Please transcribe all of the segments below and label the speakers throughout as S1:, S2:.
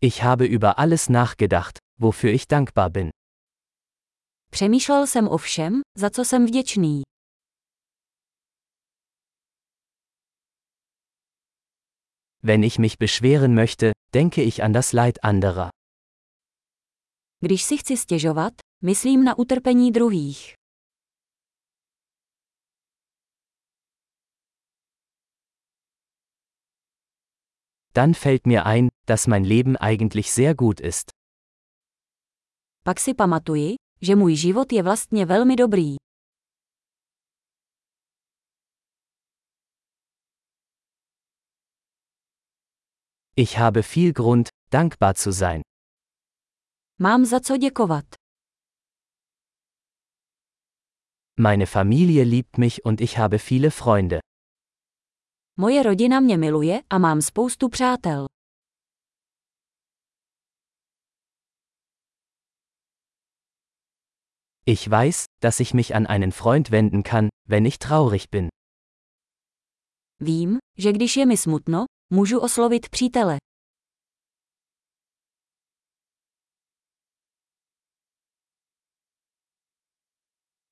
S1: Ich habe über alles nachgedacht, wofür ich dankbar bin.
S2: Přemýšlel jsem o všem, za co jsem vděčný.
S1: Wenn ich mich beschweren möchte, denke ich an das Leid anderer.
S2: Když si chci stěžovat, myslím na utrpení druhých.
S1: Dann fällt mir ein, dass mein Leben eigentlich sehr gut ist.
S2: Pak si pamatuji, že můj život je vlastně velmi dobrý.
S1: Ich habe viel Grund, dankbar zu sein.
S2: Mám za co děkovat.
S1: Meine Familie liebt mich und ich habe viele Freunde.
S2: Moje rodina mě miluje a mám spoustu přátel.
S1: Ich weiß, dass ich mich an einen Freund wenden kann, wenn ich traurig bin.
S2: Vím, že když je mi smutno, můžu oslovit přítele.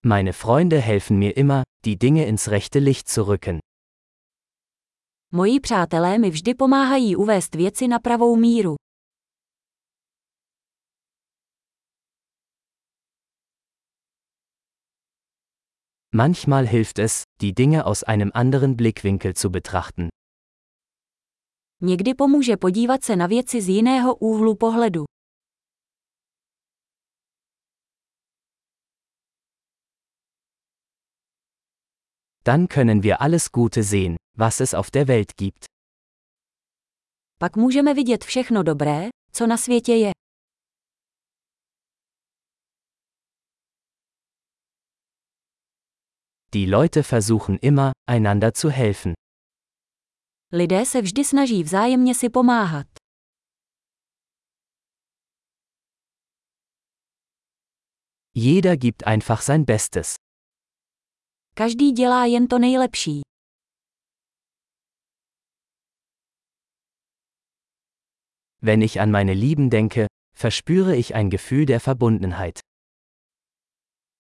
S1: Meine Freunde helfen mir immer, die Dinge ins rechte Licht zu rücken.
S2: Moji přátelé mi vždy pomáhají uvést věci na pravou míru.
S1: Manchmal hilft es, die Dinge aus einem anderen Blickwinkel zu betrachten.
S2: Někdy pomůže podívat se na věci z jiného úhlu pohledu.
S1: Dann können wir alles Gute sehen, was es auf der Welt gibt.
S2: Pak můžeme vidět všechno dobré, co na světě je.
S1: Die Leute versuchen immer, einander zu helfen.
S2: Lidé se vždy snaží vzájemně si pomáhat.
S1: Jeder gibt einfach sein Bestes.
S2: Každý dělá jen to nejlepší.
S1: Wenn ich an meine Lieben denke, verspüre ich ein Gefühl der Verbundenheit.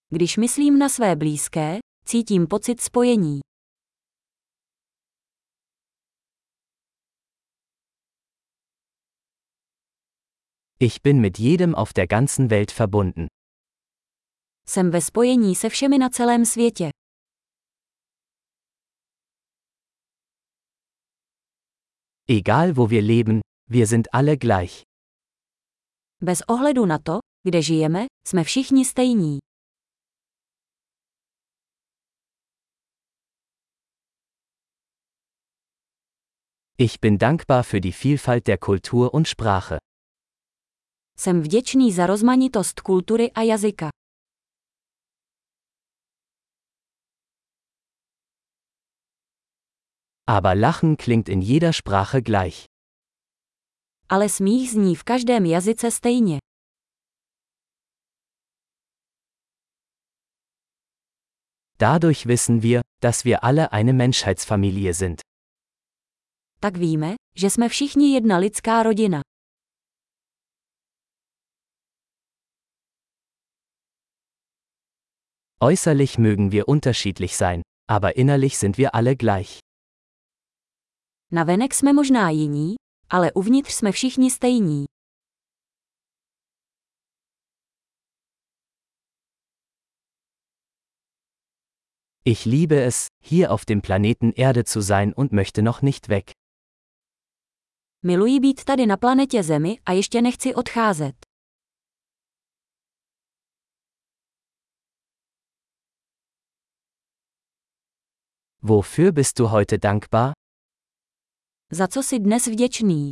S2: Když myslím na své blízké, cítím pocit spojení.
S1: Ich bin mit jedem auf der ganzen Welt verbunden.
S2: Jsem ve spojení se všemi na celém světě.
S1: Egal wo wir leben, wir sind alle gleich.
S2: Bez ohledu na to, kde žijeme, jsme všichni stejní.
S1: Ich bin dankbar für die Vielfalt der Kultur und Sprache.
S2: Jsem vděčný za rozmanitost kultury a jazyka.
S1: Aber Lachen klingt in jeder Sprache gleich.
S2: Ale smích zní v každém jazyce stejně.
S1: Dadurch wissen wir, dass wir alle eine Menschheitsfamilie sind.
S2: Tak víme, že jsme všichni jedna lidská rodina.
S1: Äußerlich mögen wir unterschiedlich sein, aber innerlich sind wir alle gleich.
S2: Navenek jsme možná jiní, ale uvnitř jsme všichni stejní.
S1: Ich liebe es, hier auf dem Planeten Erde zu sein und möchte noch nicht weg.
S2: Miluji být tady na planetě Zemi a ještě nechci odcházet.
S1: Wofür bist du heute dankbar?
S2: Za co jsi dnes vděčný?